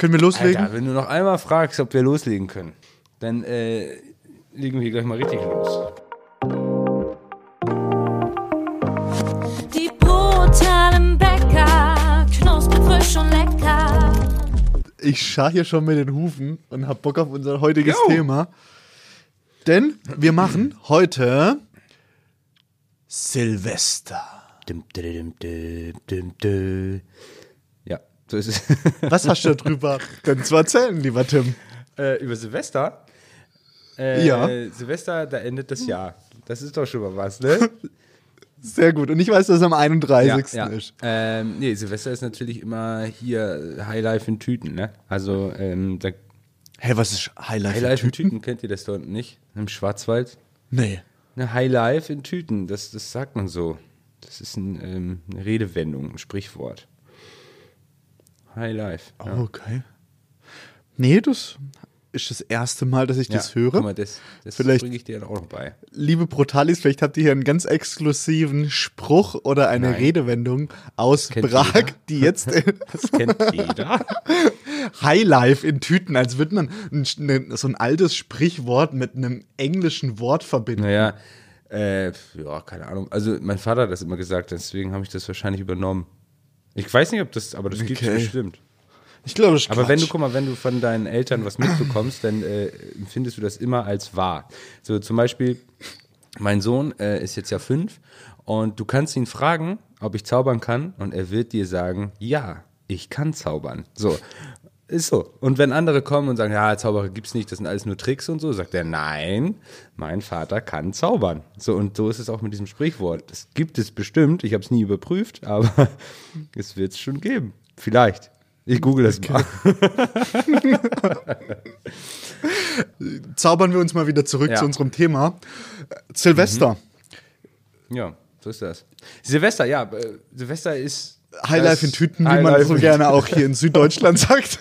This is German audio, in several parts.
Können wir loslegen? Alter, wenn du noch einmal fragst, ob wir loslegen können, dann äh, legen wir hier gleich mal richtig los. Die brutalen Bäcker, knusprig, frisch und lecker. Ich schar hier schon mit den Hufen und hab Bock auf unser heutiges Jo. Thema. Denn wir machen heute Silvester. Dim, dim, dim, dim, dim. Ja, so ist es. Was hast du darüber denn zu erzählen, lieber Tim? äh, über Silvester. Äh, Ja. Silvester, da endet das Jahr. Das ist doch schon mal was, ne? Sehr gut. Und ich weiß, dass es am 31. ja, ja. ist. Ähm, nee, Silvester ist natürlich immer hier Highlife in Tüten, ne? Also, ähm, da, Hey, was ist Highlight? Highlife in Tüten, kennt ihr das dort nicht? Im Schwarzwald? Nee. Ne, Highlife in Tüten, das, das sagt man so. Das ist ein, ähm, eine Redewendung, ein Sprichwort. Highlife. Ja. Okay. Nee, das ist das erste Mal, dass ich das höre. Guck mal, das, das Vielleicht- bringe ich dir dann auch noch bei. Liebe Brutalis, vielleicht habt ihr hier einen ganz exklusiven Spruch oder eine Nein. Redewendung aus Prag, jeder. die jetzt Das kennt jeder. Highlife in Tüten, als würde man ein, ne, so ein altes Sprichwort mit einem englischen Wort verbinden. Naja, äh, ja, keine Ahnung. Also mein Vater hat das immer gesagt, deswegen habe ich das wahrscheinlich übernommen. Ich weiß nicht, ob das, aber das gibt Okay. es bestimmt. Ich glaube, das ist Aber wenn du, Quatsch. guck mal, wenn du von deinen Eltern was mitbekommst, dann äh, empfindest du das immer als wahr. So zum Beispiel, mein Sohn äh, ist jetzt ja fünf und du kannst ihn fragen, ob ich zaubern kann und er wird dir sagen, ja, ich kann zaubern. So. Ist so. Und wenn andere kommen und sagen, ja, Zauberer gibt's nicht, das sind alles nur Tricks und so, sagt er, nein, mein Vater kann zaubern. So, und so ist es auch mit diesem Sprichwort. Das gibt es bestimmt, ich habe es nie überprüft, aber es wird es schon geben. Vielleicht. Ich google das mal. zaubern wir uns mal wieder zurück Ja. zu unserem Thema. Silvester. Ja, so ist das. Silvester, ja, äh, Silvester ist. Highlife in Tüten, wie man so gerne auch hier in Süddeutschland sagt.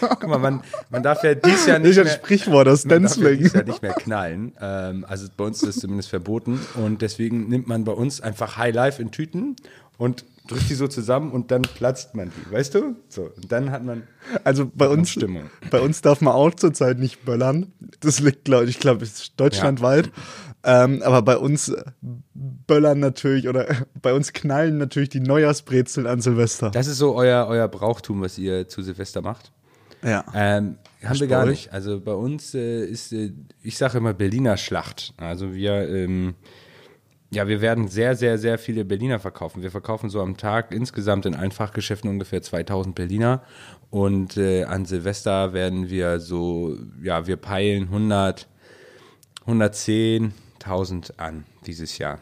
Guck mal, man, man darf ja dies Jahr Das ist nicht ein. Sprichwort aus Man darf ja Denzling. dies Jahr nicht mehr knallen. Ähm, also bei uns ist das zumindest verboten. Und deswegen nimmt man bei uns einfach Highlife in Tüten und drückt die so zusammen und dann platzt man die, weißt du? So, und dann hat man. Also bei uns, Stimmung. bei uns darf man auch zurzeit nicht böllern. Das liegt, glaube ich, glaube, deutschlandweit. Ähm, aber bei uns äh, böllern natürlich oder bei uns knallen natürlich die Neujahrsbrezeln an Silvester. Das ist so euer, euer Brauchtum, was ihr zu Silvester macht. Ja. Ähm, haben wir bei gar nicht. Also bei uns äh, ist, äh, ich sage immer Berliner Schlacht. Also wir, ähm, ja, wir werden sehr, sehr, sehr viele Berliner verkaufen. Wir verkaufen so am Tag insgesamt in allen Fachgeschäften ungefähr 2000 Berliner. Und äh, an Silvester werden wir so, ja, wir peilen 100, 110.000 an dieses Jahr.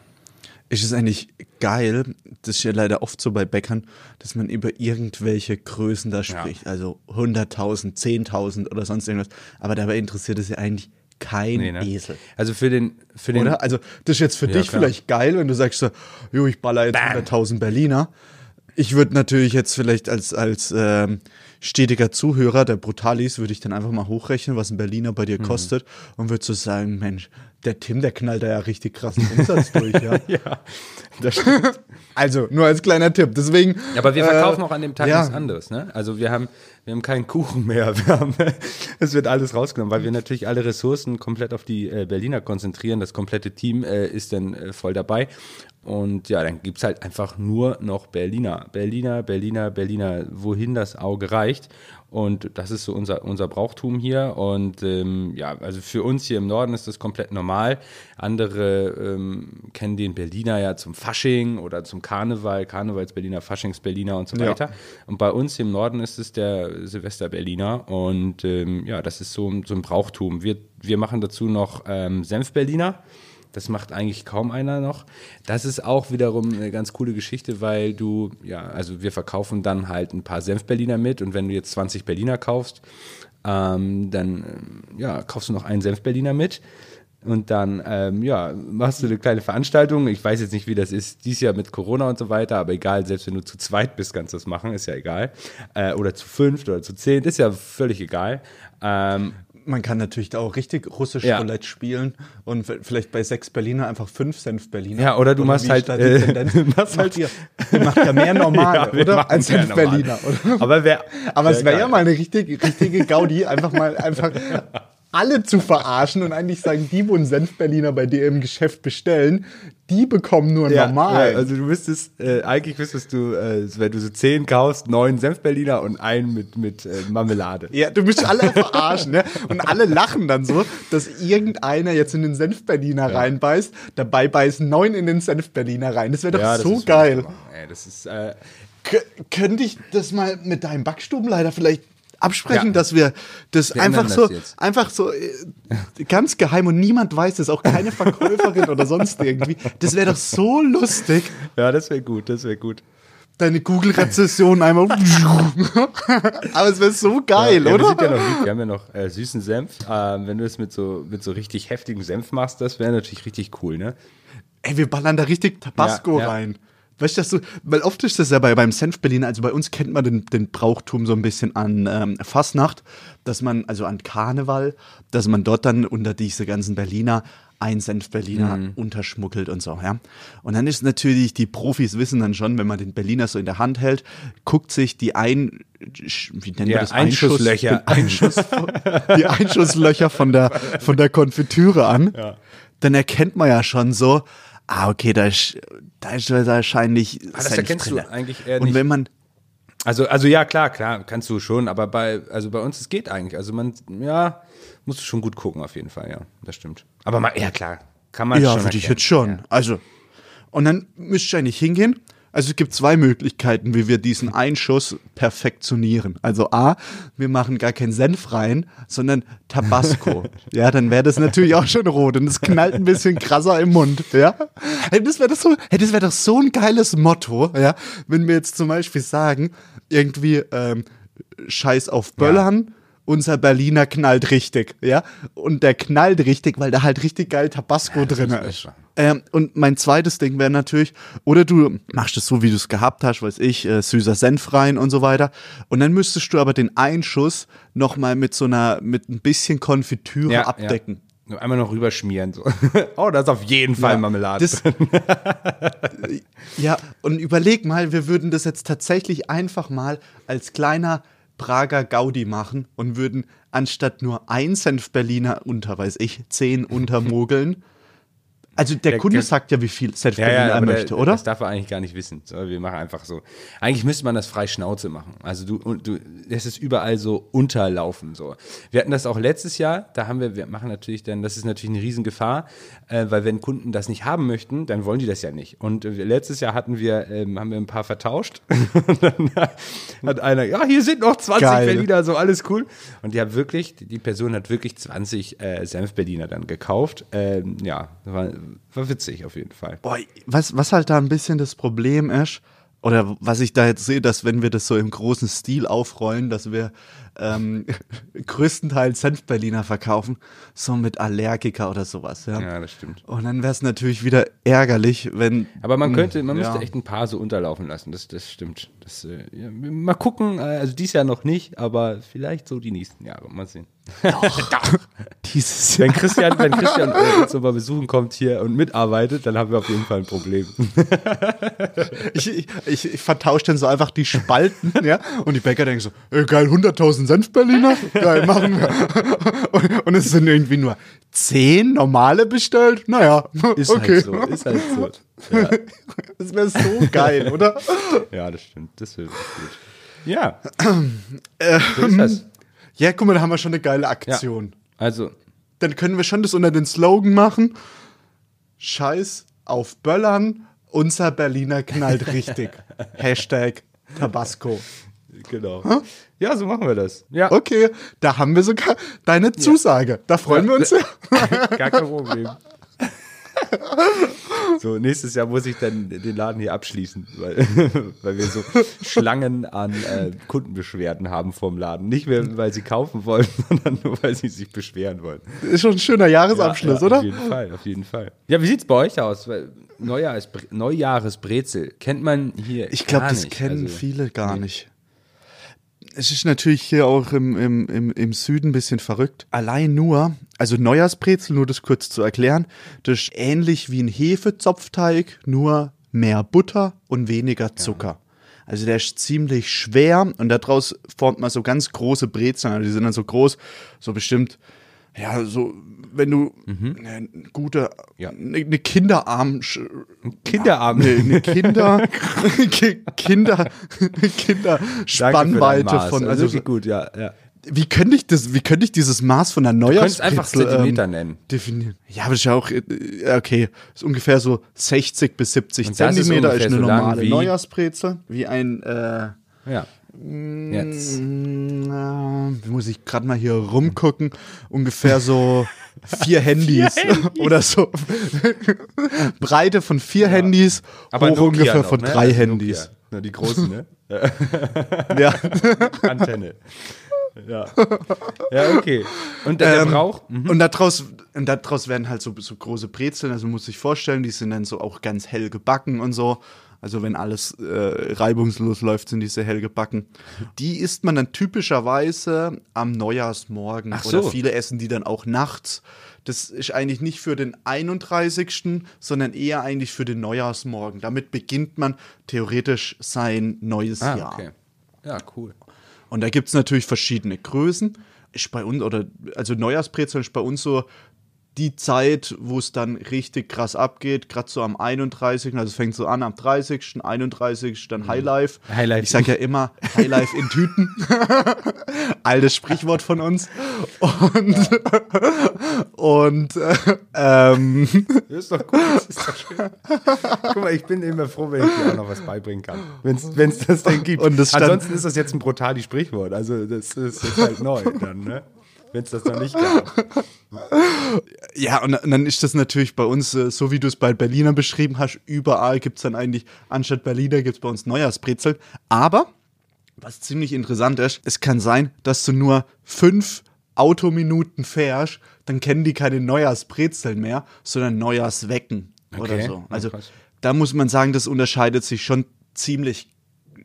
Ist es eigentlich geil, das ist ja leider oft so bei Bäckern, dass man über irgendwelche Größen da spricht. Also 100.000, 10.000 oder sonst irgendwas. Aber dabei interessiert es ja eigentlich kein Nee, ne? Esel. Also für den, für den, Oder? Also, das ist jetzt für Ja, dich klar. vielleicht geil, wenn du sagst so, jo, ich baller jetzt 100.000 Berliner. Ich würde natürlich jetzt vielleicht als, als ähm, stetiger Zuhörer der Brutalis, würde ich dann einfach mal hochrechnen, was ein Berliner bei dir Mhm. kostet und würde so sagen, Mensch, der Tim, der knallt da ja richtig krassen Umsatz durch, ja. ja. Das stimmt. Also, nur als kleiner Tipp. Deswegen. Ja, aber wir verkaufen äh, auch an dem Tag ja. nichts anderes, ne? Also wir haben, wir haben keinen Kuchen mehr. Wir haben, es wird alles rausgenommen, weil wir natürlich alle Ressourcen komplett auf die äh, Berliner konzentrieren. Das komplette Team äh, ist dann äh, voll dabei. Und ja, dann gibt's halt einfach nur noch Berliner. Berliner, Berliner, Berliner, wohin das Auge reicht. Und das ist so unser, unser Brauchtum hier. Und ähm, ja, also für uns hier im Norden ist das komplett normal. Andere ähm, kennen den Berliner ja zum Fasching oder zum Karneval, Karnevals-Berliner, Faschings-Berliner und so Ja. weiter. Und bei uns im Norden ist es der Silvester-Berliner. Und ähm, ja, das ist so, so ein Brauchtum. Wir, wir machen dazu noch ähm, Senf-Berliner. Das macht eigentlich kaum einer noch. Das ist auch wiederum eine ganz coole Geschichte, weil du, ja, also wir verkaufen dann halt ein paar Senf-Berliner mit und wenn du jetzt 20 Berliner kaufst, ähm, dann ähm, ja, kaufst du noch einen Senf-Berliner mit. Und dann, ähm, ja, machst du eine kleine Veranstaltung. Ich weiß jetzt nicht, wie das ist, dieses Jahr mit Corona und so weiter, aber egal, selbst wenn du zu zweit bist, kannst du das machen, ist ja egal. Äh, oder zu fünft oder zu zehn, ist ja völlig egal. Ähm, Man kann natürlich da auch richtig russisch Ja. Roulette spielen und vielleicht bei sechs Berliner einfach fünf Senf Berliner. Ja, oder du machst wie halt, äh, Tendenz? machst halt- ihr, ihr macht ja mehr normal, Ja, oder? Als Senf. Berliner, oder? Aber wer. Aber es wär wäre ja mal eine richtige, richtige Gaudi, einfach mal einfach alle zu verarschen und eigentlich sagen, die, wo einen Senf-Berliner bei dir im Geschäft bestellen, die bekommen nur Ja, normal. ja, also du müsstest, äh, eigentlich müsstest du, äh, wenn du so zehn kaufst, neun Senfberliner und einen mit, mit äh, Marmelade. Ja, du musst alle verarschen, ne? Und alle lachen dann so, dass irgendeiner jetzt in den Senf-Berliner reinbeißt, dabei beißen neun in den Senf-Berliner rein. Das wäre doch Ja, so geil. Ey, das ist, äh, K könnte ich das mal mit deinem Backstubenleiter vielleicht absprechen, Ja. dass wir das Wir einfach so, das einfach so äh, ganz geheim und niemand weiß es, auch keine Verkäuferin oder sonst irgendwie. Das wäre doch so lustig. ja, das wäre gut, das wäre gut. Deine Google-Rezession einmal. Aber es wäre so geil, ja, Wir, oder? sind ja noch, wir haben ja noch äh, süßen Senf. Ähm, wenn du das mit so, mit so richtig heftigem Senf machst, das wäre natürlich richtig cool, ne? Ey, wir ballern da richtig Tabasco Ja, ja. rein. Weißt du, dass du, weil oft ist das ja bei, beim Senf Berliner, also bei uns kennt man den, den Brauchtum so ein bisschen an ähm, Fastnacht, dass man, also an Karneval, dass man dort dann unter diese ganzen Berliner ein Senf Berliner Mhm. unterschmuggelt und so, ja. Und dann ist natürlich, die Profis wissen dann schon, wenn man den Berliner so in der Hand hält, guckt sich die ein, wie nennen Ja, wir das? Einschusslöcher. Einschuss, die Einschusslöcher von der, von der Konfitüre an. Dann erkennt man ja schon so, ah, okay, da ist, da ist wahrscheinlich Ah, das erkennst du eigentlich eher Und nicht. wenn man, Also, also ja, klar, klar, kannst du schon, aber bei, also bei uns, es geht eigentlich. Also man, ja, musst du schon gut gucken auf jeden Fall, ja, das stimmt. Aber mal, ja klar, kann man ja, schon würde ich jetzt schon. Ja. Also, und dann müsst ihr eigentlich hingehen. Also es gibt zwei Möglichkeiten, wie wir diesen Einschuss perfektionieren. Also A, wir machen gar keinen Senf rein, sondern Tabasco. ja, dann wäre das natürlich auch schon rot und es knallt ein bisschen krasser im Mund. Ja, hey, das wäre so, das wäre doch so ein geiles Motto. Ja, wenn wir jetzt zum Beispiel sagen, irgendwie ähm, Scheiß auf Böllern. Unser Berliner knallt richtig, ja. Und der knallt richtig, weil da halt richtig geil Tabasco drin müssen wir ist. Ähm, und mein zweites Ding wäre natürlich, oder du machst es so, wie du es gehabt hast, weiß ich, äh, süßer Senf rein und so weiter. Und dann müsstest du aber den Einschuss nochmal mit so einer, mit ein bisschen Konfitüre Ja, abdecken. Ja. Nur Einmal noch rüberschmieren. So. oh, da ist auf jeden Fall Ja, Marmelade. das- Ja, und überleg mal, wir würden das jetzt tatsächlich einfach mal als kleiner Prager Gaudi machen und würden anstatt nur ein Senf Berliner unter, weiß ich, zehn untermogeln. Also der, Der- Kunde sagt ja, wie viel Senf Ja, ja, er möchte, der, oder? Das darf er eigentlich gar nicht wissen. Wir machen einfach so. Eigentlich müsste man das frei Schnauze machen. Also du, und du, es ist überall so unterlaufen. So. Wir hatten das auch letztes Jahr. Da haben wir, wir machen natürlich dann, das ist natürlich eine Riesengefahr, äh, weil wenn Kunden das nicht haben möchten, dann wollen die das ja nicht. Und äh, letztes Jahr hatten wir, ähm, haben wir ein paar vertauscht. und dann hat einer, ja, hier sind noch 20 Geil. Berliner, so alles cool. Und die hat wirklich, die Person hat wirklich 20 äh, Senf-Berliner dann gekauft. Ähm, ja, war, war witzig auf jeden Fall. Boah, was, was halt da ein bisschen das Problem ist, oder was ich da jetzt sehe, dass wenn wir das so im großen Stil aufrollen, dass wir ähm, größtenteils Senf-Berliner verkaufen, so mit Allergiker oder sowas. Ja, Ja, das stimmt. Und dann wäre es natürlich wieder ärgerlich, wenn. Aber man könnte, man Hm, ja. müsste echt ein paar so unterlaufen lassen. Das, das stimmt. Das, äh, ja, mal gucken. äh, Also dies Jahr noch nicht, aber vielleicht so die nächsten Jahre. Mal sehen. Dieses Jahr. Wenn Christian, wenn Christian äh, uns so mal besuchen kommt hier und mitarbeitet, dann haben wir auf jeden Fall ein Problem. Ich, ich, ich, ich vertausche dann so einfach die Spalten, ja, und die Bäcker denken so, ey, geil, 100.000 Senf-Berliner, geil, machen wir. Und, und es sind irgendwie nur 10 normale bestellt, naja, Ist okay. halt so. Ist halt so. Ja, Das wäre so geil, oder? ja das stimmt. Das wird gut. Ja. so ist das. Ja, guck mal, da haben wir schon eine geile Aktion. Also, Dann können wir schon das unter den Slogan machen. Scheiß auf Böllern, unser Berliner knallt richtig. Hashtag Tabasco. Genau. Ja, so machen wir das. Ja, Okay, da haben wir sogar deine Zusage. Da freuen wir uns. Gar kein Problem. So, nächstes Jahr muss ich dann den Laden hier abschließen, weil, weil wir so Schlangen an äh, Kundenbeschwerden haben vom Laden. Nicht mehr, weil sie kaufen wollen, sondern nur, weil sie sich beschweren wollen. Ist schon ein schöner Jahresabschluss, ja, oder? Auf jeden Fall, auf jeden Fall. Ja, wie sieht's bei euch aus? Neujahresbrezel kennt man hier Ich glaube, das kennen Also, viele gar nicht. Es ist natürlich hier auch im, im, im, im Süden ein bisschen verrückt. Allein nur, also Neujahrsbrezel, nur das kurz zu erklären, das ist ähnlich wie ein Hefezopfteig, nur mehr Butter und weniger Zucker. Also der ist ziemlich schwer und daraus formt man so ganz große Brezeln. Also die sind dann so groß, so bestimmt, ja, so, wenn du eine gute, Ja. eine, Kinderarm, Kinderarm. eine, eine Kinder, Ki- Kinder, Kinderspannweite von, also also wirklich gut, ja, ja. wie könnte ich das, wie könnte ich dieses Maß von der Du könntest Neujahrsbrezel einfach Zentimeter ähm, nennen. definieren? Ja, aber das ist ja auch, äh, okay, ist ungefähr so 60 bis 70 Und das ist Zentimeter, ist, ungefähr eine so normale Neujahrsbrezel, wie ein, äh, Ja. Jetzt. na, muss ich gerade mal hier rumgucken, ungefähr so vier Handys oder so. Breite von vier Handys, hoch Nokia ungefähr noch, von ne? drei Also Handys. Na, die großen, ne? Ja. Antenne. Ja. Ja, okay. Und der, Ähm, Brauch? Mhm. Und daraus, und daraus werden halt so, so große Brezeln, also muss ich vorstellen, die sind dann so auch ganz hell gebacken und so. Also wenn alles äh, reibungslos läuft, sind diese hell gebacken. Die isst man dann typischerweise am Neujahrsmorgen. Ach Oder so. viele essen die dann auch nachts. Das ist eigentlich nicht für den 31., sondern eher eigentlich für den Neujahrsmorgen. Damit beginnt man theoretisch sein neues Ah, Jahr. okay. Ja, cool. Und da gibt es natürlich verschiedene Größen. Ist bei uns, oder also Neujahrsbrezeln ist bei uns so die Zeit, wo es dann richtig krass abgeht, gerade so am 31. Also es fängt so an am 30., 31. dann Highlife. Highlife. Ich sage ja immer Highlife in Tüten. Altes Sprichwort von uns. Und, und äh, ähm, Das ist doch gut. Das ist doch schön. Guck mal, ich bin immer froh, wenn ich dir auch noch was beibringen kann. Wenn es das denn gibt. Ansonsten ist das jetzt ein brutales Sprichwort. Also das ist halt neu dann, ne? Wenn es das noch nicht gab. Ja, und, dann ist das natürlich bei uns, äh, so wie du es bei Berliner beschrieben hast, überall gibt es dann eigentlich, anstatt Berliner gibt es bei uns Neujahrsbrezel. Aber, was ziemlich interessant ist, es kann sein, dass du nur fünf Autominuten fährst, dann kennen die keine Neujahrsbrezeln mehr, sondern Neujahrswecken oder Okay, so. ja, Also da muss man sagen, das unterscheidet sich schon ziemlich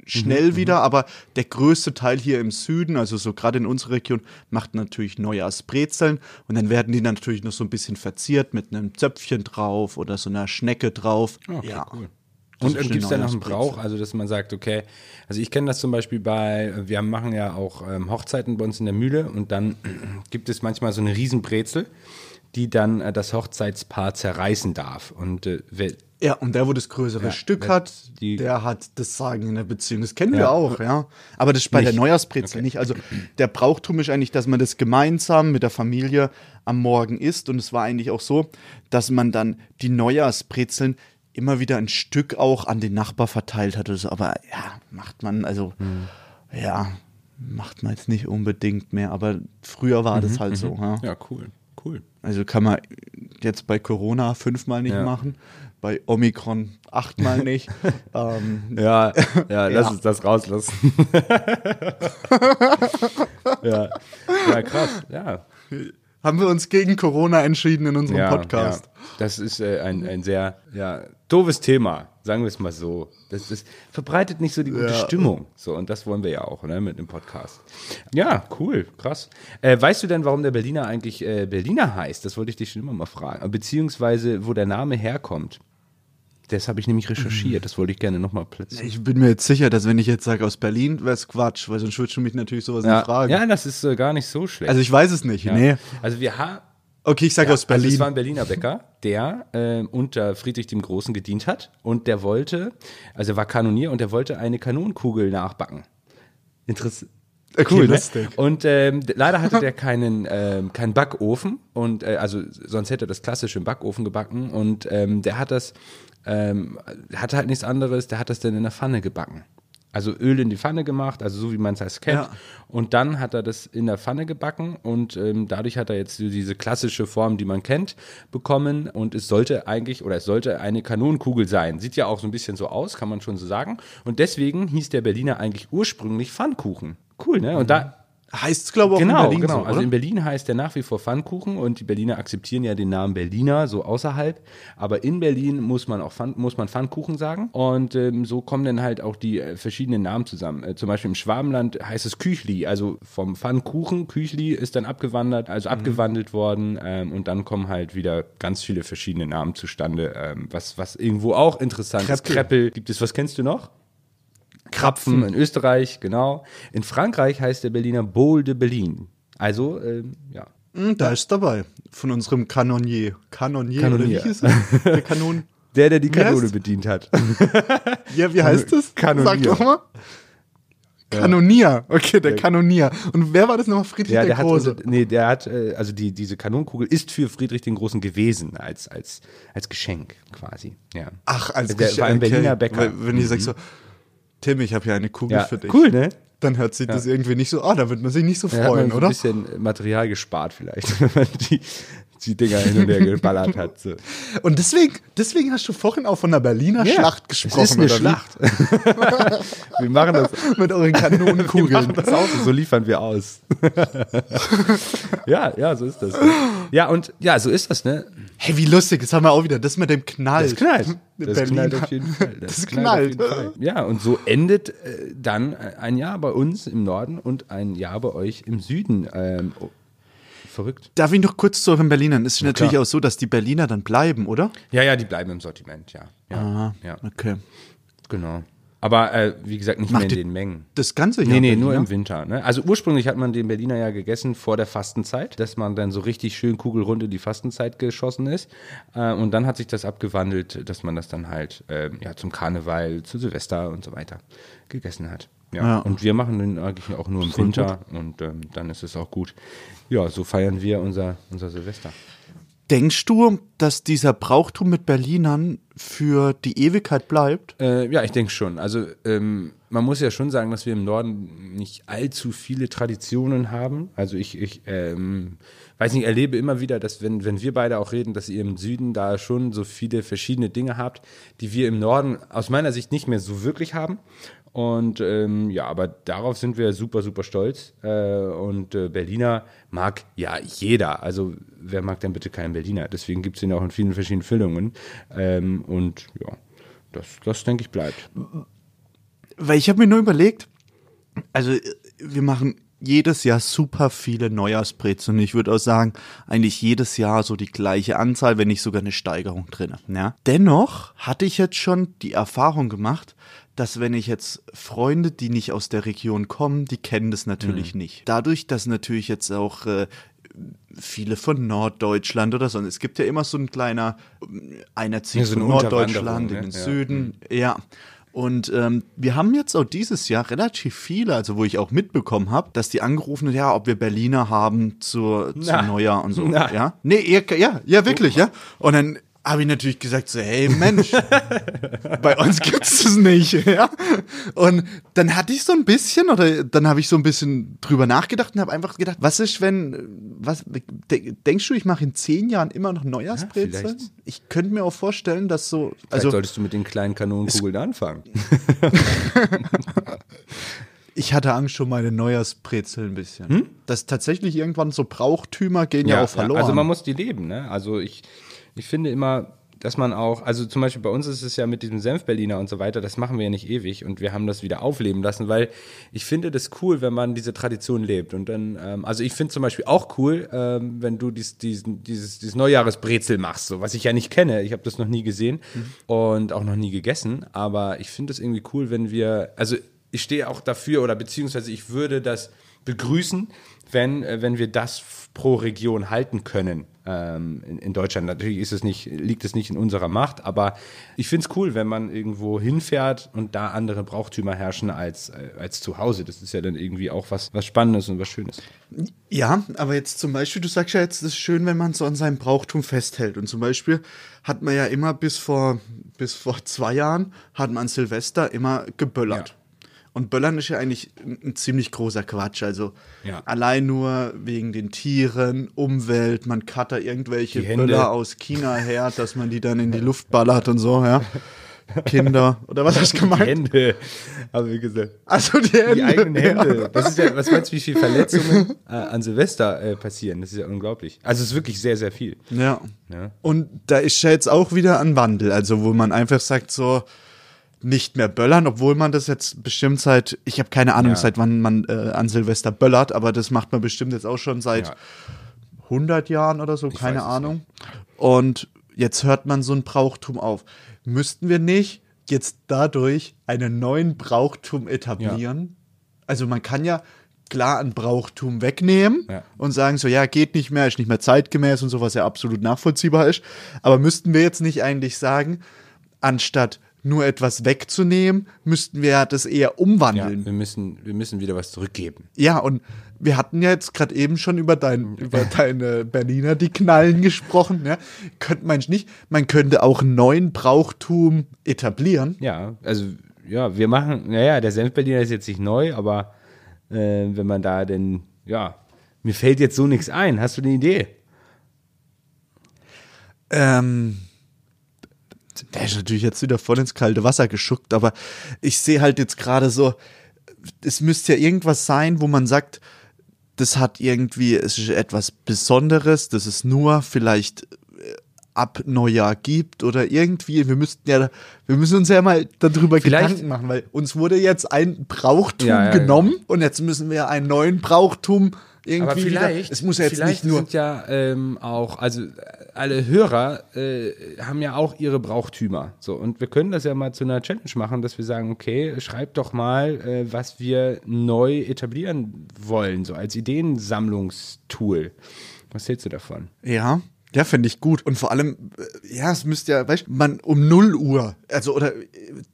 schnell wieder, aber der größte Teil hier im Süden, also so gerade in unserer Region, macht natürlich Neujahrsbrezeln und dann werden die natürlich noch so ein bisschen verziert mit einem Zöpfchen drauf oder so einer Schnecke drauf. Okay, ja, cool. Und die gibt es da noch einen. Brauch, also dass man sagt, okay, also ich kenne das zum Beispiel bei, wir machen ja auch ähm, Hochzeiten bei uns in der Mühle und dann gibt es manchmal so eine Riesenbrezel, die dann äh, das Hochzeitspaar zerreißen darf. Und äh, wer, Ja, und der, wo das größere Ja, Stück der- hat, die- der hat das Sagen in der Beziehung. Das kennen wir Ja. auch, ja. Aber das ist bei der Nicht. Neujahrsbrezel Okay. nicht. Also der Brauchtum ist eigentlich, dass man das gemeinsam mit der Familie am Morgen isst. Und es war eigentlich auch so, dass man dann die Neujahrsbrezeln immer wieder ein Stück auch an den Nachbar verteilt hat. so. Aber ja, macht man, also Hm. ja, macht man jetzt nicht unbedingt mehr. Aber früher war Mhm, das halt so. Ja. ja, cool, cool. Also kann man jetzt bei Corona fünfmal nicht Ja. machen, bei Omikron achtmal nicht. ähm, Ja, ja, lass Ja. uns das rauslassen. ja. ja, krass, ja. Haben wir uns gegen Corona entschieden in unserem ja, Podcast. Ja. Das ist äh, ein, ein sehr ja, doofes Thema, sagen wir es mal so. Das, das verbreitet nicht so die gute Ja. Stimmung. So, und das wollen wir ja auch ne, mit dem Podcast. Ja, cool, krass. Äh, weißt du denn, warum der Berliner eigentlich äh, Berliner heißt? Das wollte ich dich schon immer mal fragen. Beziehungsweise, wo der Name herkommt. Das habe ich nämlich recherchiert. Das wollte ich gerne nochmal platzieren. Ich bin mir jetzt sicher, dass wenn ich jetzt sage aus Berlin, wäre es Quatsch, weil sonst würdest du mich natürlich sowas Ja, nicht fragen. ja, das ist äh, gar nicht so schlecht. Also ich weiß es nicht, ja. nee. Also wir haben Okay, ich sage aus Also es Berlin. war ein Berliner Bäcker, der äh, unter Friedrich dem Großen gedient hat und der wollte, also er war Kanonier und der wollte eine Kanonenkugel nachbacken. Interessant. Cool, ne? Und ähm, leider hatte der keinen, ähm, keinen Backofen und äh, also sonst hätte er das klassisch im Backofen gebacken und ähm, der hat das, ähm, hatte halt nichts anderes, der hat das dann in der Pfanne gebacken. Also Öl in die Pfanne gemacht, also so wie man es heißt kennt. Ja. Und dann hat er das in der Pfanne gebacken und ähm, dadurch hat er jetzt diese klassische Form, die man kennt, bekommen. Und es sollte eigentlich, oder es sollte eine Kanonenkugel sein. Sieht ja auch so ein bisschen so aus, kann man schon so sagen. Und deswegen hieß der Berliner eigentlich ursprünglich Pfannkuchen. Cool, ne? Und da Heißt es, glaube ich, auch Genau, in Berlin genau. so, also in Berlin heißt der nach wie vor Pfannkuchen und die Berliner akzeptieren ja den Namen Berliner so außerhalb. Aber in Berlin muss man auch Pfann, muss man Pfannkuchen sagen. Und ähm, so kommen dann halt auch die äh, verschiedenen Namen zusammen. Äh, zum Beispiel im Schwabenland heißt es Küchli. Also vom Pfannkuchen, Küchli ist dann abgewandert, also Mhm. abgewandelt worden. Ähm, und dann kommen halt wieder ganz viele verschiedene Namen zustande. Ähm, was, was irgendwo auch interessant ist. Kreppel. Kreppel gibt es, was kennst du noch? Krapfen in Österreich, genau. In Frankreich heißt der Berliner Bowl de Berlin. Also, ähm, ja. Hm, da ist dabei. Von unserem Kanonier. Kanonier, Kanonier. oder wie hieß es? Der Kanon. Der, der die Kanone bedient hat. Ja, wie heißt das? Kanonier. Sag doch mal. Kanonier. Okay, der Kanonier. Und wer war das nochmal? Friedrich Ja, der, der hat, Große. nee, der hat, äh, also die, diese Kanonenkugel ist für Friedrich den Großen gewesen, als, als, als Geschenk quasi. Ja. Ach, als Der war ein. Berliner Bäcker. Wenn ich sag so, Tim, ich habe hier eine Kugel ja. für dich. Cool, ne? Dann hört sich das irgendwie nicht so, ah, da wird man sich nicht so Da hat freuen, man oder? ein bisschen Material gespart vielleicht, wenn man die, die Dinger hin und her geballert hat. So. Und deswegen, deswegen hast du vorhin auch von der Berliner Schlacht gesprochen. Es ist eine? Schlacht. wir machen das Mit euren Kanonenkugeln. das so liefern wir aus. ja, ja, so ist das. Ja, und ja, so ist das, ne? Hey, wie lustig, das haben wir auch wieder. Das mit dem Knall. Das knallt. Das Berliner. knallt auf jeden Fall. Das auf knallt. jeden Fall. Ja, und so endet äh, dann ein Jahr bei uns im Norden und ein Jahr bei euch im Süden. Ähm, verrückt. Darf ich noch kurz zu euren Berlinern? Es ist natürlich klar. auch so, dass die Berliner dann bleiben, oder? Ja, ja, die bleiben im Sortiment, ja. Ja, ja Okay. genau. Aber äh, wie gesagt, nicht Macht mehr in den Mengen. Das ganze Jahr. Nee, nee, nur Berliner? im Winter. Ne? Also ursprünglich hat man den Berliner ja gegessen vor der Fastenzeit, dass man dann so richtig schön kugelrund in die Fastenzeit geschossen ist. Äh, und dann hat sich das abgewandelt, dass man das dann halt ähm, ja, zum Karneval, zu Silvester und so weiter gegessen hat. Ja. Ja. Und wir machen den eigentlich auch nur im Winter und ähm, dann ist es auch gut. Ja, so feiern wir unser, unser Silvester. Denkst du, dass dieser Brauchtum mit Berlinern für die Ewigkeit bleibt? Äh, ja, ich denke schon. Also ähm, man muss ja schon sagen, dass wir im Norden nicht allzu viele Traditionen haben. Also ich, ich ähm, weiß nicht, erlebe immer wieder, dass wenn, wenn wir beide auch reden, dass ihr im Süden da schon so viele verschiedene Dinge habt, die wir im Norden aus meiner Sicht nicht mehr so wirklich haben. Und ähm, ja, aber darauf sind wir super, super stolz. Äh, und äh, Berliner mag ja jeder. Also wer mag denn bitte keinen Berliner? Deswegen gibt es ihn auch in vielen verschiedenen Füllungen. Ähm, und ja, das, das denke ich bleibt. Weil ich habe mir nur überlegt, also wir machen jedes Jahr super viele Neujahrsbrezeln. Und ich würde auch sagen, eigentlich jedes Jahr so die gleiche Anzahl, wenn nicht sogar eine Steigerung drin. Ja? Dennoch hatte ich jetzt schon die Erfahrung gemacht, dass wenn ich jetzt Freunde, die nicht aus der Region kommen, die kennen das natürlich nicht. Dadurch, dass natürlich jetzt auch äh, viele von Norddeutschland oder so. Es gibt ja immer so ein kleiner, einer zieht Ja, so von Norddeutschland Unterwanderung, in den ne? Ja. Süden. Ja. Und ähm, wir haben jetzt auch dieses Jahr relativ viele, also wo ich auch mitbekommen habe, dass die angerufen haben, ja, ob wir Berliner haben zur, zu Na. Neujahr und so. Na. Ja. Nee, ihr, ja, ja, wirklich, ja. Und dann habe ich natürlich gesagt, so, hey Mensch, bei uns gibt's das nicht, ja. Und dann hatte ich so ein bisschen, oder dann habe ich so ein bisschen drüber nachgedacht und habe einfach gedacht, was ist, wenn, was, de, denkst du, ich mache in zehn Jahren immer noch Neujahrsbrezeln? vielleicht. ich könnte mir auch vorstellen, dass so, Vielleicht also solltest du mit den kleinen Kanonenkugeln anfangen. ich hatte Angst schon meine Neujahrsbrezel ein bisschen. Dass tatsächlich irgendwann so Brauchtümer gehen ja, auch verloren. Also man muss die leben, ne? Also ich, ich finde immer, dass man auch, also zum Beispiel bei uns ist es ja mit diesem Senf-Berliner und so weiter, das machen wir ja nicht ewig und wir haben das wieder aufleben lassen, weil ich finde das cool, wenn man diese Tradition lebt. Und dann, ähm, also ich finde zum Beispiel auch cool, ähm, wenn du dies, diesen, dieses, dieses Neujahresbrezel machst, so was ich ja nicht kenne. Ich habe das noch nie gesehen und auch noch nie gegessen, aber ich finde es irgendwie cool, wenn wir, also ich stehe auch dafür oder beziehungsweise ich würde das begrüßen, wenn, äh, wenn wir das pro Region halten können ähm, in, in Deutschland. Natürlich ist es nicht, liegt es nicht in unserer Macht, aber ich finde es cool, wenn man irgendwo hinfährt und da andere Brauchtümer herrschen als, äh, als zu Hause. Das ist ja dann irgendwie auch was, was Spannendes und was Schönes. Ja, aber jetzt zum Beispiel, du sagst ja jetzt, es ist schön, wenn man so an seinem Brauchtum festhält. Und zum Beispiel hat man ja immer bis vor, bis vor zwei Jahren, hat man Silvester immer geböllert. Ja. Und Böllern ist ja eigentlich ein, ziemlich großer Quatsch. Also Ja. allein nur wegen den Tieren, Umwelt, man cutter irgendwelche Die Hände. Böller aus China her, dass man die dann in die Luft ballert und so, ja. Kinder. Oder was hast du gemeint? Hände, haben wir gesagt. Also die Hände. Die eigenen Hände. Ja. Das ist ja, was meinst du, wie viele Verletzungen äh, an Silvester äh, passieren? Das ist ja unglaublich. Also es ist wirklich sehr, sehr viel. Ja. Ja. Und da ist ja jetzt auch wieder ein Wandel, also wo man einfach sagt so, nicht mehr böllern, obwohl man das jetzt bestimmt seit, ich habe keine Ahnung, Ja. seit wann man äh, an Silvester böllert, aber das macht man bestimmt jetzt auch schon seit Ja. 100 Jahren oder so, keine weiß es Ahnung. Und jetzt hört man so ein Brauchtum auf. Müssten wir nicht jetzt dadurch einen neuen Brauchtum etablieren? Also man kann ja klar ein Brauchtum wegnehmen Ja. und sagen so, ja, geht nicht mehr, ist nicht mehr zeitgemäß und so, was ja absolut nachvollziehbar ist. Aber müssten wir jetzt nicht eigentlich sagen, anstatt nur etwas wegzunehmen, müssten wir ja das eher Ja, umwandeln. wir müssen, wir müssen wieder was zurückgeben. Ja, und wir hatten ja jetzt gerade eben schon über, dein, über deine Berliner, die Knallen gesprochen. Ja? Könnte man nicht, man könnte auch einen neuen Brauchtum etablieren. Ja, also ja, wir machen, naja, der Senfberliner ist jetzt nicht neu, aber äh, wenn man da denn, ja, mir fällt jetzt so nichts ein. Hast du eine Idee? Ähm, der ist natürlich jetzt wieder voll ins kalte Wasser geschuckt, aber ich sehe halt jetzt gerade so, es müsste ja irgendwas sein, wo man sagt, das hat irgendwie, es ist etwas Besonderes, das es nur vielleicht äh, ab Neujahr gibt oder irgendwie, wir müssten ja, wir müssen uns ja mal darüber Vielleicht- Gedanken machen, weil uns wurde jetzt ein Brauchtum Ja, ja, genommen und jetzt müssen wir einen neuen Brauchtum irgendwie Aber vielleicht, wieder, es muss ja jetzt nicht nur sind ja ähm, auch, also alle Hörer äh, haben ja auch ihre Brauchtümer. So, und wir können das ja mal zu einer Challenge machen, dass wir sagen, okay, schreibt doch mal, äh, was wir neu etablieren wollen, so als Ideensammlungstool. Was hältst du davon? Ja, ja, finde ich gut. Und vor allem, äh, ja, es müsste ja, weißt du, man um 0 Uhr, also oder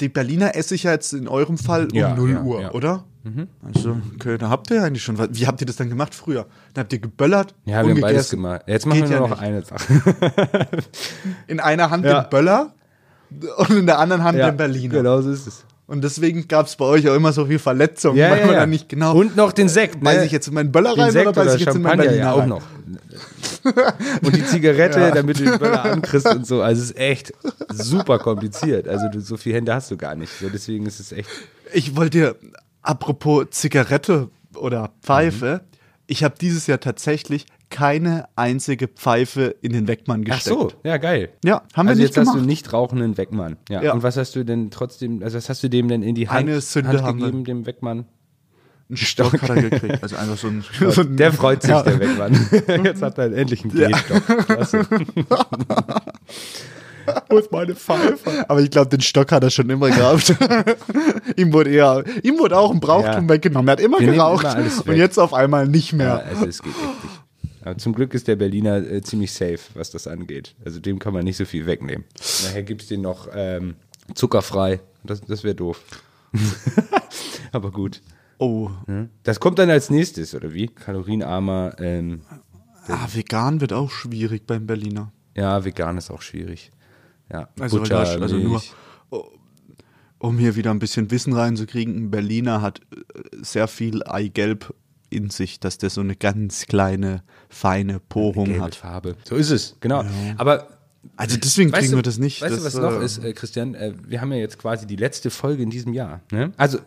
die Berliner esse ich ja jetzt in eurem Fall um Ja, 0 ja, Uhr, ja. oder? Also, okay, da habt ihr ja eigentlich schon was. Wie habt ihr das dann gemacht früher? Dann habt ihr geböllert Ja, wir haben beides gemacht. Jetzt machen Geht wir ja nur noch nicht. eine Sache. In einer Hand den Böller und in der anderen Hand den Berliner. Genau so ist es. Und deswegen gab es bei euch auch immer so viel Verletzungen, Ja, weil ja, man ja. nicht genau. Und noch den Sekt. Ne? ich jetzt in meinen Böller den rein Sekt oder oder ich jetzt in meinen Berliner ja auch rein? noch. Und die Zigarette, damit du den Böller ankriegst und so. Also es ist echt super kompliziert. Also du, so viele Hände hast du gar nicht. So, deswegen ist es echt. Ich wollte dir, apropos Zigarette oder Pfeife, ich habe dieses Jahr tatsächlich keine einzige Pfeife in den Weckmann Ach gesteckt. so, ja geil. Ja, haben wir also nicht jetzt hast gemacht. du nicht rauchenden Weckmann. Ja. Ja. Und was hast du denn trotzdem, also was hast du dem denn in die Hand, Eine Sünde Hand haben wir. gegeben, dem Weckmann? Einen Stock hat er gekriegt. Also einfach so ein. so ein Der freut sich, Ja. der Weckmann. Jetzt hat er endlich einen Gehstock. Klasse. Wo ist meine Pfeife? Aber ich glaube, den Stock hat er schon immer gehabt. ihm, wurde eher, ihm wurde auch ein Brauchtum Ja. weggenommen. Er hat immer Wir geraucht immer und jetzt auf einmal nicht Ja, mehr. also es geht echt nicht. Aber zum Glück ist der Berliner äh, ziemlich safe, was das angeht. Also dem kann man nicht so viel wegnehmen. Nachher gibt es den noch ähm, zuckerfrei. Das, das wäre doof. Aber gut. Oh, Das kommt dann als nächstes, oder wie? Kalorienarmer. Ähm, ah, vegan wird auch schwierig beim Berliner. ja, vegan ist auch schwierig. Ja, Also, Butter, da ist- also nur, um hier wieder ein bisschen Wissen reinzukriegen, ein Berliner hat äh, sehr viel Eigelb in sich, dass der so eine ganz kleine, feine Porung gelbe hat. Farbe. So ist es, genau. Aber Also deswegen kriegen du, wir das nicht. Weißt du, das, was noch äh, ist, äh, Christian? Äh, wir haben ja jetzt quasi die letzte Folge in diesem Jahr. Ne? Also,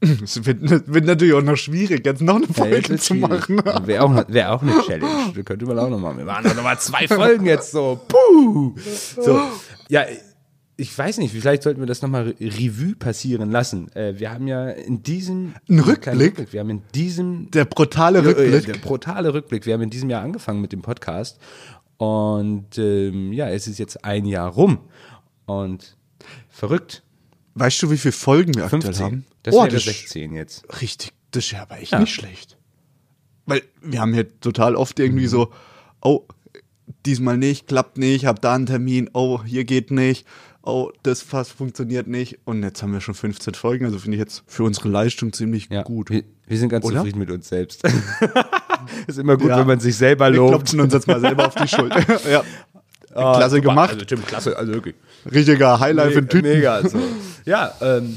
Es wird, wird natürlich auch noch schwierig, jetzt noch eine ja, Folge wird's zu machen. Wäre auch, wär auch eine Challenge. Da könnte man auch noch mal. Wir waren doch noch mal zwei Folgen jetzt so. Puh. So. Ja, ich weiß nicht, vielleicht sollten wir das nochmal Re Revue passieren lassen. Äh, wir haben ja in diesem. Ein Rückblick? Wir haben in diesem. Der brutale Ja, äh, Rückblick. Der brutale Rückblick. Wir haben in diesem Jahr angefangen mit dem Podcast. Und ähm, ja, es ist jetzt ein Jahr rum. Und verrückt. Weißt du, wie viele Folgen wir aktuell 15. haben? Das oh, wäre das 16 jetzt. richtig, das ist ja aber echt Ja. nicht schlecht. Weil wir haben hier total oft irgendwie Mhm. so, oh, diesmal nicht, klappt nicht, hab da einen Termin, oh, hier geht nicht, oh, das fast funktioniert nicht. Und jetzt haben wir schon 15 Folgen, also finde ich jetzt für unsere Leistung ziemlich Ja, gut. Wir, wir sind ganz Oder? zufrieden mit uns selbst. ist immer gut, Ja. wenn man sich selber Wir lobt. klopfen uns jetzt mal selber auf die Schulter. ja. Ah, Klasse super. gemacht. Also Tim, klasse, also wirklich. Richtiger Highlife in Tüten. Mega. So. Ja, ähm,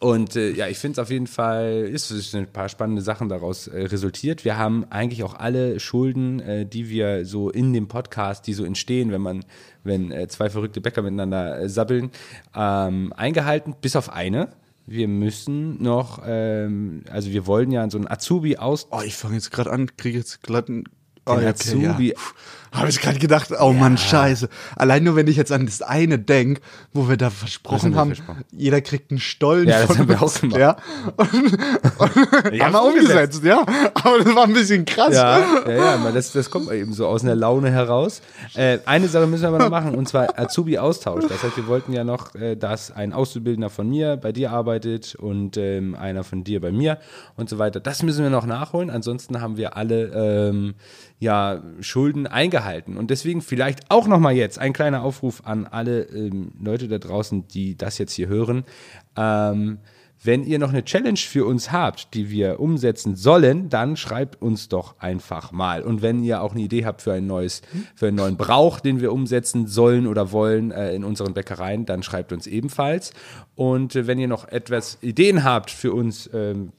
Und äh, ja, ich finde es auf jeden Fall, ist, ist ein paar spannende Sachen daraus äh, resultiert. Wir haben eigentlich auch alle Schulden, äh, die wir so in dem Podcast, die so entstehen, wenn man, wenn äh, zwei verrückte Bäcker miteinander äh, sabbeln, ähm, eingehalten, bis auf eine. Wir müssen noch, ähm, also wir wollen ja so einen Azubi aus. Oh, ich fange jetzt gerade an, kriege jetzt glatten. Den okay, Azubi. Ja. Habe ich gerade gedacht, oh Mann, scheiße. Allein nur, wenn ich jetzt an das eine denke, wo wir da versprochen haben versprochen? jeder kriegt einen Stollen Ja, das von haben wir uns, auch gemacht. Ja. Und, Ja, haben wir umgesetzt, ja. Aber das war ein bisschen krass. Ja, ja, ja aber das, das kommt eben so aus einer Laune heraus. Äh, eine Sache müssen wir aber noch machen, und zwar Azubi-Austausch. Das heißt, wir wollten ja noch, äh, dass ein Auszubildender von mir bei dir arbeitet und ähm, einer von dir bei mir und so weiter. Das müssen wir noch nachholen. Ansonsten haben wir alle ähm, ja, Schulden eingehalten. Und deswegen vielleicht auch nochmal jetzt ein kleiner Aufruf an alle ähm, Leute da draußen, die das jetzt hier hören. Ähm, wenn ihr noch eine Challenge für uns habt, die wir umsetzen sollen, dann schreibt uns doch einfach mal. Und wenn ihr auch eine Idee habt für ein neues, für einen neuen Brauch, den wir umsetzen sollen oder wollen äh, in unseren Bäckereien, dann schreibt uns ebenfalls. Und äh, wenn ihr noch etwas Ideen habt für uns, ähm,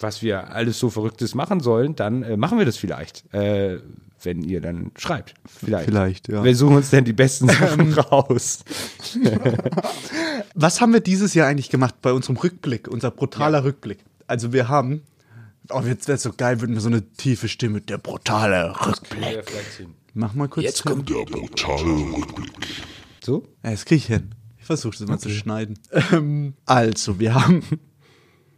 was wir alles so Verrücktes machen sollen, dann äh, machen wir das vielleicht. Äh, wenn ihr dann schreibt. Vielleicht. Vielleicht, ja. Wir suchen uns dann die besten Sachen raus. Was haben wir dieses Jahr eigentlich gemacht bei unserem Rückblick, unser brutaler Rückblick? Also wir haben, oh, jetzt wäre es so geil, würden wir so eine tiefe Stimme, der brutale Rückblick. Mach mal kurz. Jetzt kommt Der brutale Rückblick. so. Ja, das krieg ich hin. Ich versuche das mal zu schneiden. Ähm, also, wir haben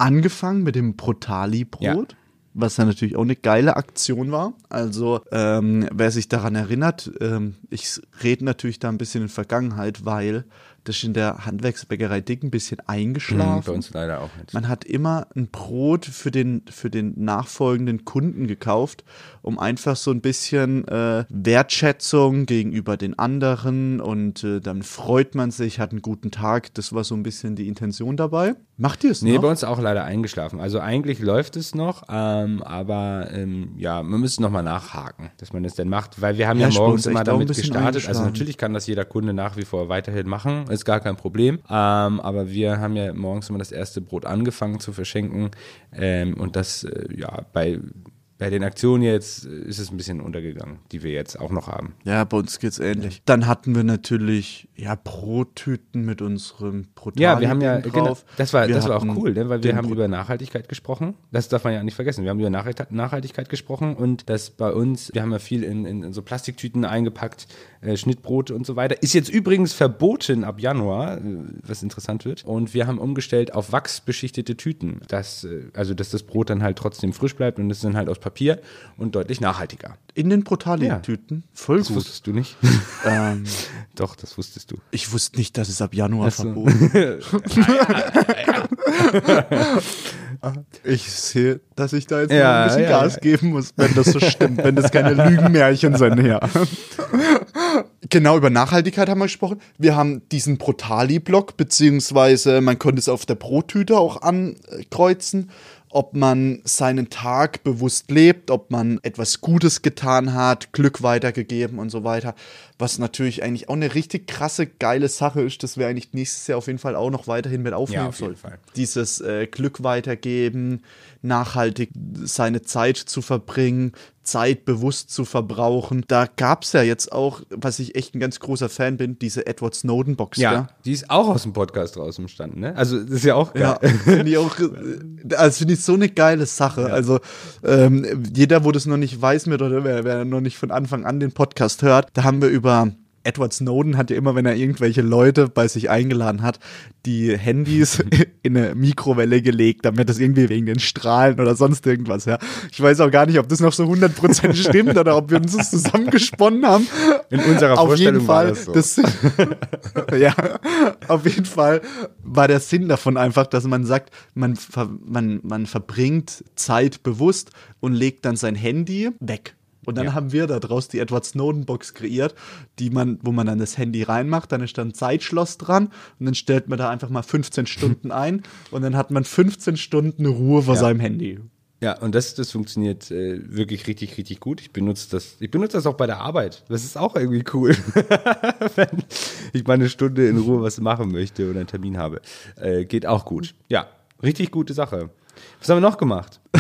angefangen mit dem Brotali-Brot. Ja. Was ja natürlich auch eine geile Aktion war. Also, ähm, wer sich daran erinnert, ähm, ich rede natürlich da ein bisschen in Vergangenheit, weil das ist in der Handwerksbäckerei Dick ein bisschen eingeschlafen. Bei uns leider auch nicht. Man hat immer ein Brot für den, für den nachfolgenden Kunden gekauft, um einfach so ein bisschen äh, Wertschätzung gegenüber den anderen und äh, dann freut man sich, hat einen guten Tag. Das war so ein bisschen die Intention dabei. Macht ihr es Nee, noch? bei uns auch leider eingeschlafen. Also eigentlich läuft es noch, ähm, aber ähm, ja, wir müssen nochmal nachhaken, dass man das denn macht, weil wir haben Ja, ja, morgens immer damit gestartet. Also natürlich kann das jeder Kunde nach wie vor weiterhin machen, ist gar kein Problem. Ähm, aber wir haben ja morgens immer das erste Brot angefangen zu verschenken ähm, und das äh, ja bei bei den Aktionen jetzt ist es ein bisschen untergegangen, die wir jetzt auch noch haben. ja, bei uns geht's ähnlich. Dann hatten wir natürlich ja Brottüten mit unserem Brotali Ja, wir haben ja, genau, drauf. das war, Wir das war auch cool, ne? weil wir haben Brot- über Nachhaltigkeit gesprochen. Das darf man ja nicht vergessen. Wir haben über Nachhalt- Nachhaltigkeit gesprochen und das bei uns, wir haben ja viel in, in, in so Plastiktüten eingepackt, äh, Schnittbrote und so weiter. Ist jetzt übrigens verboten ab Januar, äh, was interessant wird. Und wir haben umgestellt auf wachsbeschichtete Tüten, dass, äh, also dass das Brot dann halt trotzdem frisch bleibt und es dann halt aus Papier und deutlich nachhaltiger. in den Brotali-Tüten. Voll Das gut. wusstest du nicht? Ähm, Doch, das wusstest du. ich wusste nicht, dass es ab Januar Ach so. verboten Ich sehe, dass ich da jetzt Ja, ein bisschen ja, Gas ja. geben muss, wenn das so stimmt, wenn das keine Lügenmärchen sind, ja. Genau, über Nachhaltigkeit haben wir gesprochen. Wir haben diesen Brotali-Block, beziehungsweise man konnte es auf der Brottüte auch ankreuzen, ob man seinen Tag bewusst lebt, ob man etwas Gutes getan hat, Glück weitergegeben und so weiter. Was natürlich eigentlich auch eine richtig krasse, geile Sache ist, dass wir eigentlich nächstes Jahr auf jeden Fall auch noch weiterhin mit aufnehmen Ja, auf sollten dieses äh, Glück weitergeben, nachhaltig seine Zeit zu verbringen, Zeit bewusst zu verbrauchen. Da gab es ja jetzt auch, was ich echt ein ganz großer Fan bin, diese Edward Snowden Box. Ja, gell? die ist auch aus dem Podcast raus entstanden, ne? Also, das ist ja auch geil. Ja, finde ich auch, äh, also finde ich so eine geile Sache. Also ähm, jeder, wo das noch nicht weiß mit oder wer, wer noch nicht von Anfang an den Podcast hört, da haben wir über Edward Snowden hat ja immer, wenn er irgendwelche Leute bei sich eingeladen hat, die Handys in eine Mikrowelle gelegt, damit das irgendwie wegen den Strahlen oder sonst irgendwas, ja. Ich weiß auch gar nicht, ob das noch so 100% stimmt oder ob wir uns das zusammengesponnen haben. In unserer Auf jeden Vorstellung war Fall, das so. das, ja, auf jeden Fall war der Sinn davon einfach, dass man sagt, man, man, man verbringt Zeit bewusst und legt dann sein Handy weg. Und dann Ja. haben wir daraus die Edward Snowden Box kreiert, die man, wo man dann das Handy reinmacht, dann ist dann ein Zeitschloss dran und dann stellt man da einfach mal 15 Stunden ein und dann hat man 15 Stunden Ruhe vor Ja. seinem Handy. Ja, und das, das funktioniert äh, wirklich richtig, richtig gut. Ich benutze das, ich benutze das auch bei der Arbeit. Das ist auch irgendwie cool, wenn ich mal eine Stunde in Ruhe was machen möchte oder einen Termin habe. Äh, geht auch gut. Ja, richtig gute Sache. Was haben wir noch gemacht?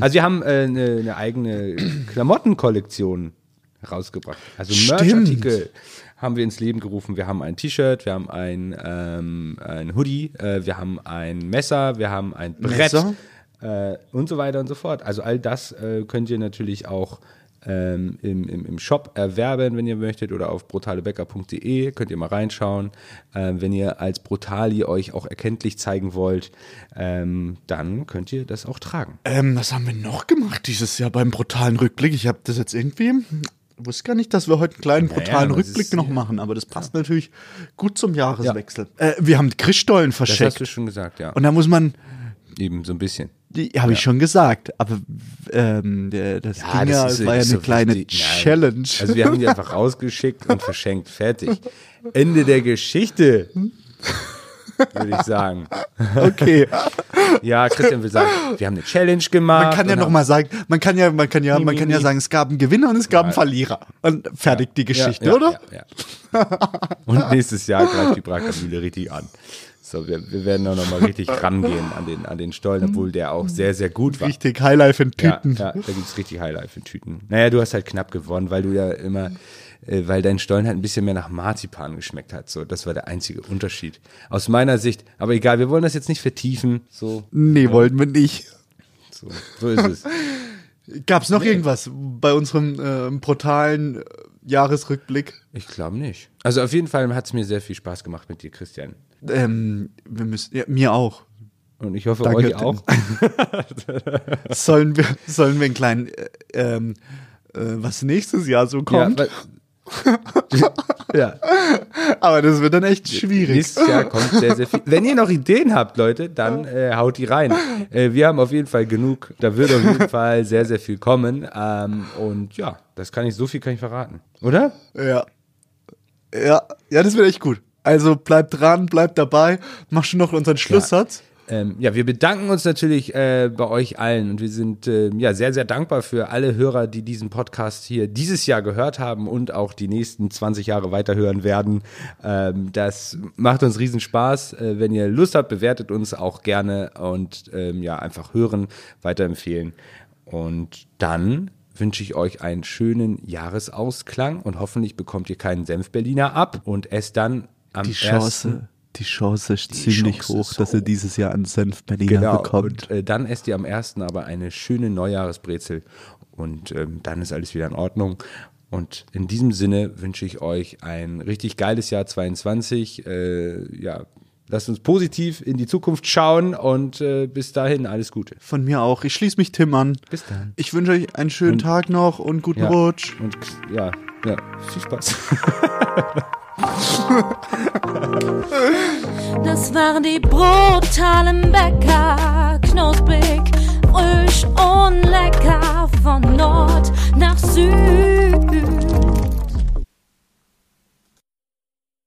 also wir haben äh, eine, eine eigene Klamottenkollektion rausgebracht. Also. Merchartikel haben wir ins Leben gerufen. Wir haben ein T-Shirt, wir haben ein, ähm, ein Hoodie, äh, wir haben ein Messer, wir haben ein Brett äh, und so weiter und so fort. Also all das äh, könnt ihr natürlich auch ähm, im, im, im Shop erwerben, wenn ihr möchtet, oder auf brutalebecker.de könnt ihr mal reinschauen. Ähm, wenn ihr als Brutali euch auch erkenntlich zeigen wollt, ähm, dann könnt ihr das auch tragen. Ähm, was haben wir noch gemacht dieses Jahr beim brutalen Rückblick? Ich habe das jetzt irgendwie. Ich wusste gar nicht, dass wir heute einen kleinen brutalen das Rückblick ist- noch machen, aber das passt natürlich gut zum Jahreswechsel. Äh, wir haben Christstollen Das hast du schon gesagt, ja. Und da muss man, Eben so ein bisschen. die habe ich schon gesagt, aber ähm, das Ja, ging das ja, ist- war ja eine so kleine. Nein. Challenge. Also wir haben die einfach rausgeschickt und verschenkt. Fertig. Ende der Geschichte. Würde ich sagen. okay. Ja, Christian will sagen, wir haben eine Challenge gemacht. Man kann ja und noch haben- mal sagen, man kann ja, man kann ja, man kann ja sagen, es gab einen Gewinner und es gab einen Verlierer. Und fertig die Geschichte, oder? Ja, ja. Und nächstes Jahr greift die Brakamühle richtig an. So, wir, wir werden auch noch mal richtig rangehen an den, an den Stollen, obwohl der auch sehr, sehr gut war. Richtig Highlife in Ja, Tüten. ja, da gibt es richtig Highlife in Tüten. Naja, du hast halt knapp gewonnen, weil du ja immer, äh, weil dein Stollen halt ein bisschen mehr nach Marzipan geschmeckt hat. So, das war der einzige Unterschied. Aus meiner Sicht. Aber egal, wir wollen das jetzt nicht vertiefen. So, Nee, wollten wir nicht. so, so ist es. Gab es noch irgendwas bei unserem ähm, brutalen äh, Jahresrückblick? Ich glaube nicht. Also auf jeden Fall hat es mir sehr viel Spaß gemacht mit dir, Christian. Ähm, wir müssen, ja, mir auch. Und ich hoffe, Danke. euch auch. Sollen wir, sollen wir einen kleinen, äh, ähm, äh, was nächstes Jahr so kommt? Ja, ja, Aber das wird dann echt schwierig. nächstes Jahr kommt sehr, sehr viel. Wenn ihr noch Ideen habt, Leute, dann äh, haut die rein. Äh, wir haben auf jeden Fall genug. Da wird auf jeden Fall sehr, sehr viel kommen. Ähm, und ja, das kann ich, so viel kann ich verraten. Oder? Ja. Ja, ja, das wird echt gut. Also bleibt dran, bleibt dabei. Mach schon noch unseren Schlusssatz. Ähm, ja, wir bedanken uns natürlich äh, bei euch allen und wir sind äh, ja sehr, sehr dankbar für alle Hörer, die diesen Podcast hier dieses Jahr gehört haben und auch die nächsten 20 Jahre weiterhören werden. Ähm, das macht uns riesen Spaß. Äh, wenn ihr Lust habt, bewertet uns auch gerne und ähm, ja, einfach hören, weiterempfehlen. Und dann wünsche ich euch einen schönen Jahresausklang und hoffentlich bekommt ihr keinen Senf-Berliner ab und esst dann am Die 1. Chance, die Chance ist ziemlich Chance hoch, ist dass hoch. er dieses Jahr einen Senf Berliner Genau, bekommt. und äh, dann esst ihr am ersten aber eine schöne Neujahresbrezel und ähm, dann ist alles wieder in Ordnung. Und in diesem Sinne wünsche ich euch ein richtig geiles Jahr 22. Äh, ja, lasst uns positiv in die Zukunft schauen und äh, bis dahin alles Gute. Von mir auch. Ich schließe mich Tim an. Bis dann. Ich wünsche euch einen schönen Tag noch und guten Ja. Rutsch. Und ja, ja, viel Spaß. Das waren die brutalen Bäcker, knusprig, frisch und lecker von Nord nach Süd.